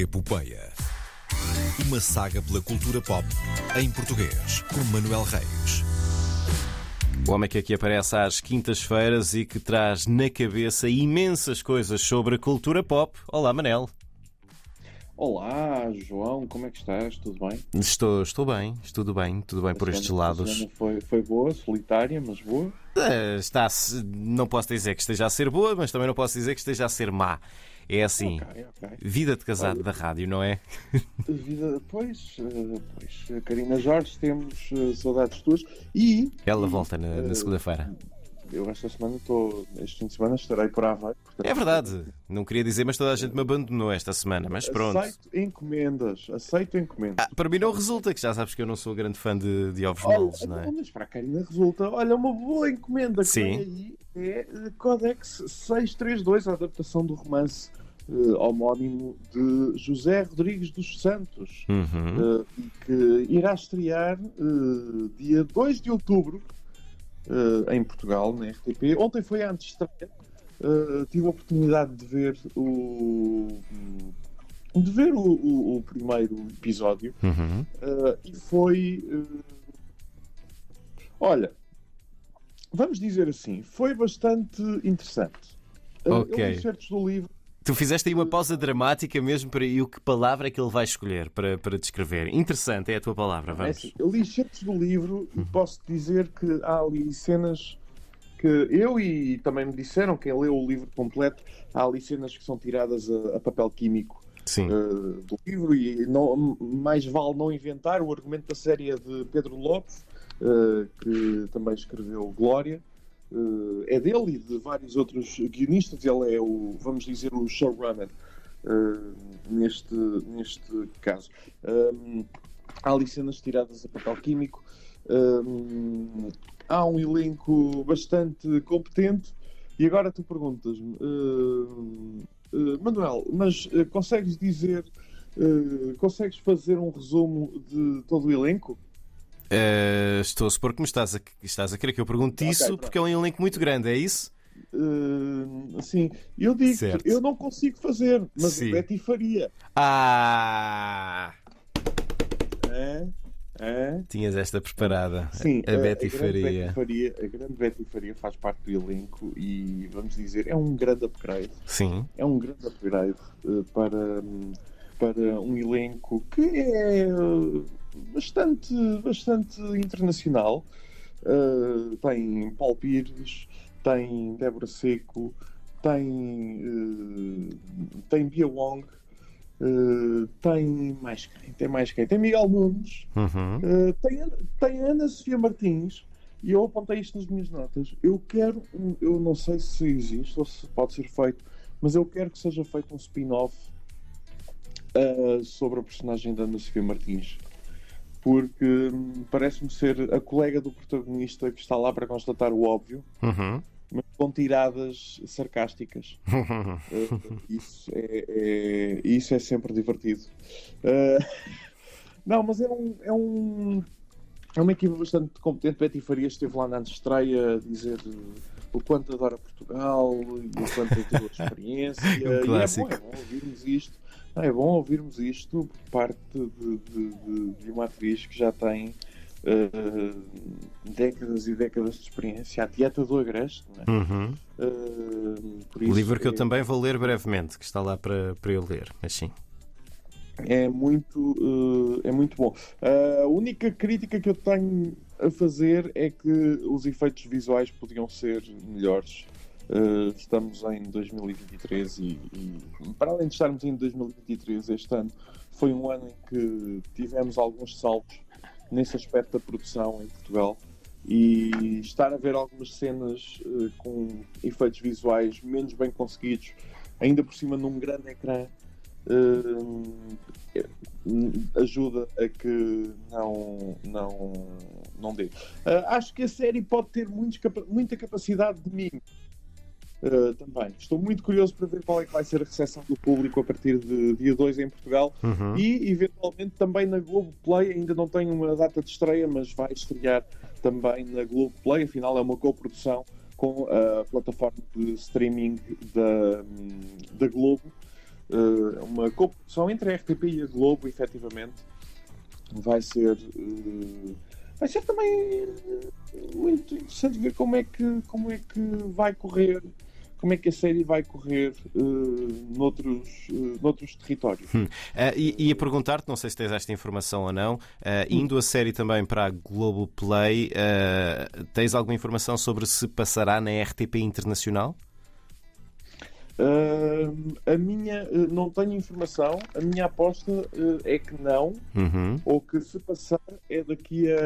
Epopeia. Uma saga pela cultura pop em português, com Manuel Reis. O homem que aqui aparece às quintas-feiras e que traz na cabeça imensas coisas sobre a cultura pop. Olá, Manel. Olá, João, como é que estás? Tudo bem? Estou, estou bem, tudo bem, tudo bem por A estes semana- a lados. Foi, foi boa, solitária, mas boa. Eh, Está, não posso dizer que esteja a ser boa, mas também não posso dizer que esteja a ser má. É assim, Ok, ok. vida de casado da rádio, não é? Vida, pois, eh, pois, Karina Jorge, temos eh, saudades tuas. E Ela volta na, na segunda-feira. Eu esta semana estou, este fim de semana estarei por Aveiro. portanto, É verdade, não queria dizer, mas toda a gente me abandonou esta semana, mas pronto. Aceito encomendas, aceito encomendas. Ah, para mim não resulta, que já sabes que eu não sou grande fã de, de ovos Olha, moles, não é? então, mas para a Karina resulta, olha, uma boa encomenda que Sim. aí é Codex 632, a adaptação do romance eh, homónimo de José Rodrigues dos Santos, Uhum. e que irá estrear eh, dia 2 de outubro eh, em Portugal, na RTP. Ontem foi a antestreia, eh, tive a oportunidade de ver o. de ver o, o- o primeiro episódio Uhum. Uh, e foi. uh, Olha, vamos dizer assim, foi bastante interessante. Uh, Ok. Eu li certos do livro. Tu fizeste aí uma pausa dramática mesmo para e o que palavra é que ele vai escolher para, para descrever. Interessante é a tua palavra, é vamos. assim, eu li certos do livro e posso dizer que há ali cenas que eu e também me disseram, quem leu o livro completo, há ali cenas que são tiradas a, a papel químico uh, do livro e não, mais vale não inventar. O argumento da série é de Pedro Lopes, uh, que também escreveu Glória. Uh, é dele e de vários outros guionistas. Ele é o, vamos dizer, o showrunner uh, neste, neste caso. Um, há ali cenas tiradas a papel químico. Um, há um elenco bastante competente. E agora tu perguntas-me, uh, uh, Manuel, mas uh, consegues dizer, consegues fazer um resumo de todo o elenco? Eh, estou a supor que me estás a, estás a querer que eu pergunte Ok, isso pronto. porque é um elenco muito grande, é isso? Uh, assim, eu digo, eu não consigo fazer, mas Sim. a Betty faria. Ah! É? É? Tinhas esta preparada. Sim, a Betty grande Faria. Betty Faria. A grande Betty Faria faz parte do elenco e, vamos dizer, é um grande upgrade. Sim. É um grande upgrade para, para um elenco que é bastante, bastante internacional. Uh, tem Paulo Pires, tem Débora Seco, tem, uh, tem Bia Wong, uh, tem mais quem? Tem mais quem? Tem Miguel Nunes, Uhum. Uh, tem, Ana- tem Ana Sofia Martins e eu apontei isto nas minhas notas. Eu quero, um- eu não sei se existe ou se pode ser feito, mas eu quero que seja feito um spin-off sobre a personagem da Ana Sofia Martins. Porque hum, parece-me ser a colega do protagonista que está lá para constatar o óbvio, Uhum. mas com tiradas sarcásticas. Uh, isso, é, é- isso é sempre divertido. Uh, não, mas é um, é um. É uma equipa bastante competente. Betty Farias esteve lá na estreia a dizer o quanto adora Portugal e o quanto teve a experiência. Um e é bom, é bom ouvirmos isto. Não, é bom ouvirmos isto por parte de, de- de- uma atriz que já tem uh, décadas e décadas de experiência. A Dieta do Agreste, é? Uhum. Uh, Livro que eu é- também vou ler brevemente, que está lá para, para eu ler, mas sim. é muito, eh, é muito bom. a única crítica que eu tenho a fazer é que os efeitos visuais podiam ser melhores. Eh, estamos em 2023 e, e, para além de estarmos em 2023, este ano foi um ano em que tivemos alguns saltos nesse aspecto da produção em Portugal e estar a ver algumas cenas eh, com efeitos visuais menos bem conseguidos, ainda por cima num grande ecrã, eh, ajuda a que não, não, não dê. Ah, acho que a série pode ter muita capacidade de mim. Uh, também. Estou muito curioso para ver qual é que vai ser a recepção do público a partir de dia 2 em Portugal Uhum. e eventualmente também na Globoplay. Ainda não tenho uma data de estreia, mas vai estrear também na Globoplay. Afinal, é uma coprodução com a plataforma de streaming da, da Globo. uh, uma coprodução entre a RTP e a Globo, efetivamente. Vai ser, uh, vai ser também muito interessante ver como é que, como é que vai correr como é que a série vai correr uh, noutros, uh, noutros territórios. Hum. Uh, e, e a perguntar-te, não sei se tens esta informação ou não, uh, indo a série também para a Globoplay, tens alguma informação sobre se passará na RTP Internacional? a minha, não tenho informação, a minha aposta é que não, uhum. ou que se passar é daqui a.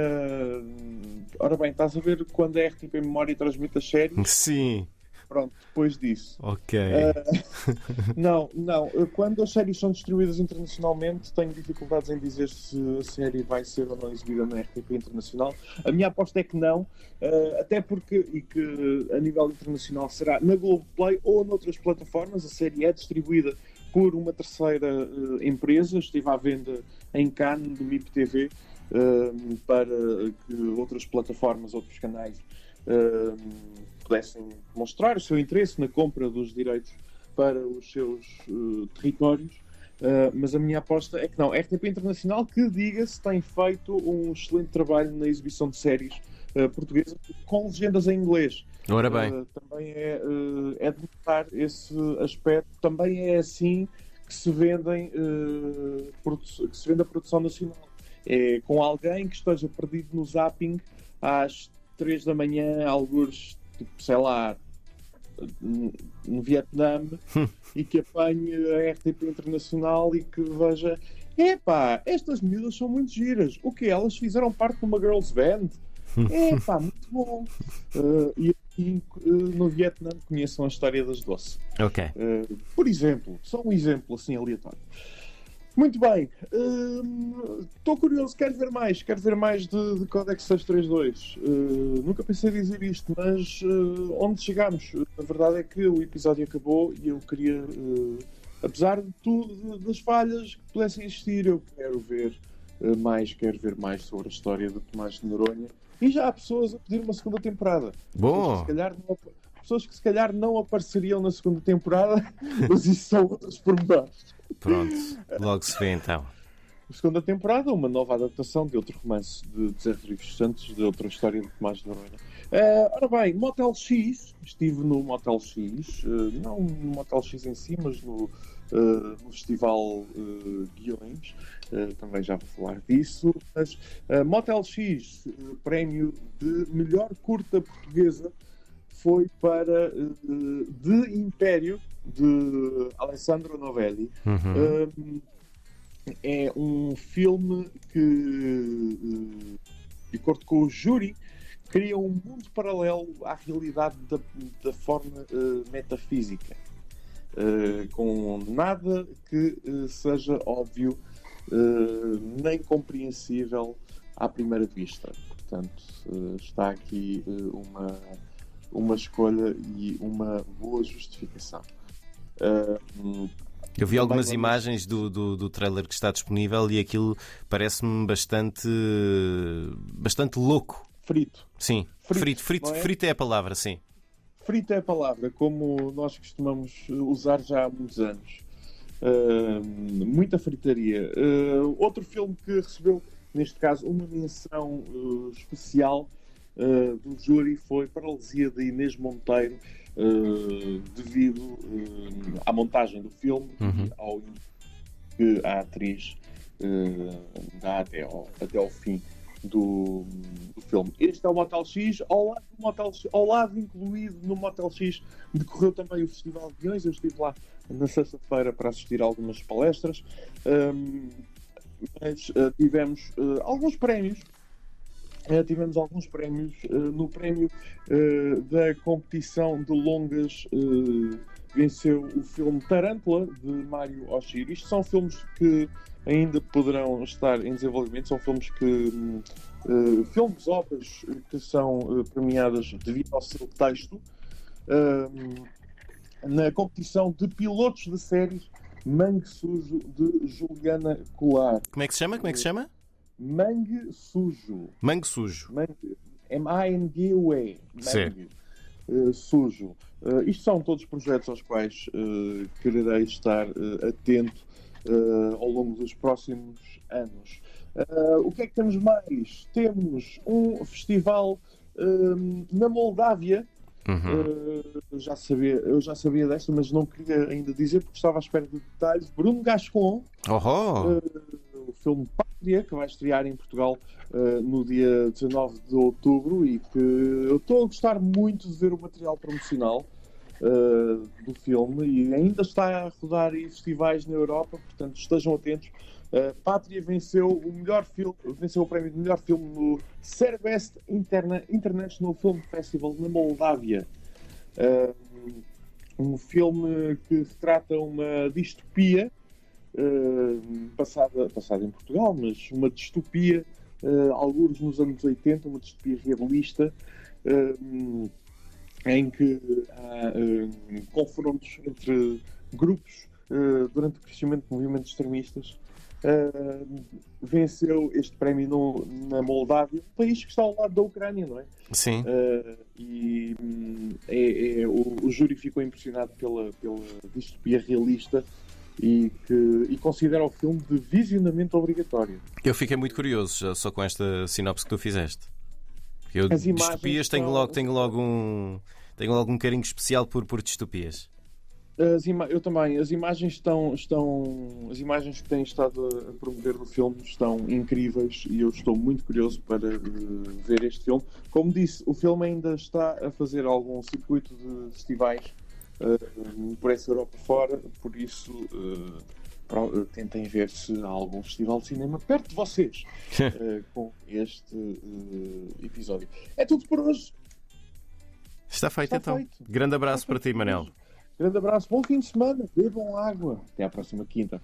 Ora bem, estás a ver quando a RTP Memória transmite as séries? Sim. Pronto, depois disso. Ok. Uh, não, não. Quando as séries são distribuídas internacionalmente, tenho dificuldades em dizer se a série vai ser ou não exibida na RTP Internacional. A minha aposta é que não, uh, até porque, e que a nível internacional será na Globoplay ou noutras plataformas. A série é distribuída por uma terceira uh, empresa, estive à venda em Cannes, do MIP TV, para que outras plataformas, outros canais pudessem mostrar o seu interesse na compra dos direitos para os seus uh, territórios. Uh, mas a minha aposta é que não. A RTP Internacional, que diga-se, tem feito um excelente trabalho na exibição de séries uh, portuguesas com legendas em inglês. Ora bem. Uh, também é, é de notar esse aspecto. Também é assim que se, vendem, que se vende a produção nacional. É com alguém que esteja perdido no zapping às 3 da manhã, alguns tipo, sei lá, no Vietnã e que apanhe a RTP Internacional e que veja epá, estas miúdas são muito giras. O que elas fizeram parte de uma girls band? Epá, muito bom. Uh, e aqui uh, no Vietnã conheçam a história das doces. Ok. Uh, por exemplo, só um exemplo assim aleatório. Muito bem. Estou uh, curioso, quero ver mais. Quero ver mais de, de Codex 632. Uh, nunca pensei dizer isto, mas uh, onde chegámos? A verdade é que o episódio acabou e eu queria, uh, apesar de tudo, das falhas que pudessem existir, eu quero ver uh, mais, quero ver mais sobre a história de Tomás de Noronha. E já há pessoas a pedir uma segunda temporada. Bom! Pessoas que se calhar não, pessoas que se calhar não apareceriam na segunda temporada, mas isso são outros pormenores. Pronto, logo se vê então. Segunda temporada, uma nova adaptação de outro romance de Zé Rodrigues Santos, de outra história de Tomás de Noronha. Uh, ora bem, Motel X, estive no Motel X, uh, não no Motel X em si, mas no, uh, no Festival Guiões, também já vou falar disso. Mas Motel X, prémio de melhor curta portuguesa, foi para De Império, de Alessandro Novelli. Uhum. é um filme que, de acordo com o júri, cria um mundo paralelo à realidade da, da forma uh, metafísica, uh, com nada que uh, seja óbvio nem compreensível à primeira vista. Portanto, está aqui uma, uma escolha e uma boa justificação. Eu vi algumas imagens do, do, do, trailer que está disponível e aquilo parece-me bastante, bastante louco. Frito. Sim, frito. Frito, frito, é? frito é a palavra, sim. Frito é a palavra, como nós costumamos usar já há muitos anos. Uh, muita fritaria. Uh, outro filme que recebeu, neste caso, uma menção uh, especial do júri foi Paralisia de Inês Monteiro, devido à montagem do filme uhum. e ao que a atriz dá até ao, até ao fim do, do filme. Este é o Motel X, ao lado, do Motel X, ao lado incluído no Motel X, decorreu também o Festival de Guiões. Eu estive lá na sexta-feira para assistir a algumas palestras, um, mas uh, tivemos uh, alguns prémios. Uh, tivemos alguns prémios no prémio da competição de longas venceu o filme Tarântula de Mário Oshiro. Isto são filmes que ainda poderão estar em desenvolvimento, são filmes que uh, filmes, obras que são uh, premiadas devido ao seu texto. Uh, na competição de pilotos de séries Mangue Sujo de Juliana Colar. Como é que se chama? Como é que se chama? Mangue Sujo. Mangue Sujo. M-A-N-G-U-E. Mangue. eh, sujo. Eh, isto são todos projetos aos quais eh, quererei estar atento ao longo dos próximos anos. O que é que temos mais? Temos um festival eh, na Moldávia. Uhum. Já sabia, eu já sabia desta, mas não queria ainda dizer porque estava à espera de detalhes. Bruno Gascon, filme Pátria, que vai estrear em Portugal uh, no dia 19 de outubro e que eu estou a gostar muito de ver o material promocional uh, do filme e ainda está a rodar em festivais na Europa, portanto estejam atentos. Uh, Pátria venceu o melhor filme, venceu o prémio de melhor filme no Cerbest Interna International Film Festival na Moldávia. Um filme que retrata uma distopia uh, passada, passada em Portugal, mas uma distopia, uh, alguns nos anos 80, uma distopia realista, uh, em que há confrontos entre grupos uh, durante o crescimento de movimentos extremistas. Venceu este prémio no, na Moldávia, um país que está ao lado da Ucrânia, não é? sim. Uh, e hum, é, é- o, o júri ficou impressionado pela, pela distopia realista e, que, e considera o filme de visionamento obrigatório. Eu fiquei muito curioso já só com esta sinopse que tu fizeste. Eu, As distopias, tenho são- logo, tenho logo um. Tenho logo um carinho especial por, por distopias. Eu também, as imagens estão, estão. As imagens que têm estado a promover no filme estão incríveis e eu estou muito curioso para eh, ver este filme. Como disse, o filme ainda está a fazer algum circuito de festivais eh, por essa Europa fora, por isso pro- eh, tentem ver se há algum festival de cinema perto de vocês eh, com este episódio. É tudo por hoje. Está feito Está então. feito. Grande abraço Está para feito ti, Manel. Grande abraço, bom fim de semana, bebam água. Até à próxima quinta.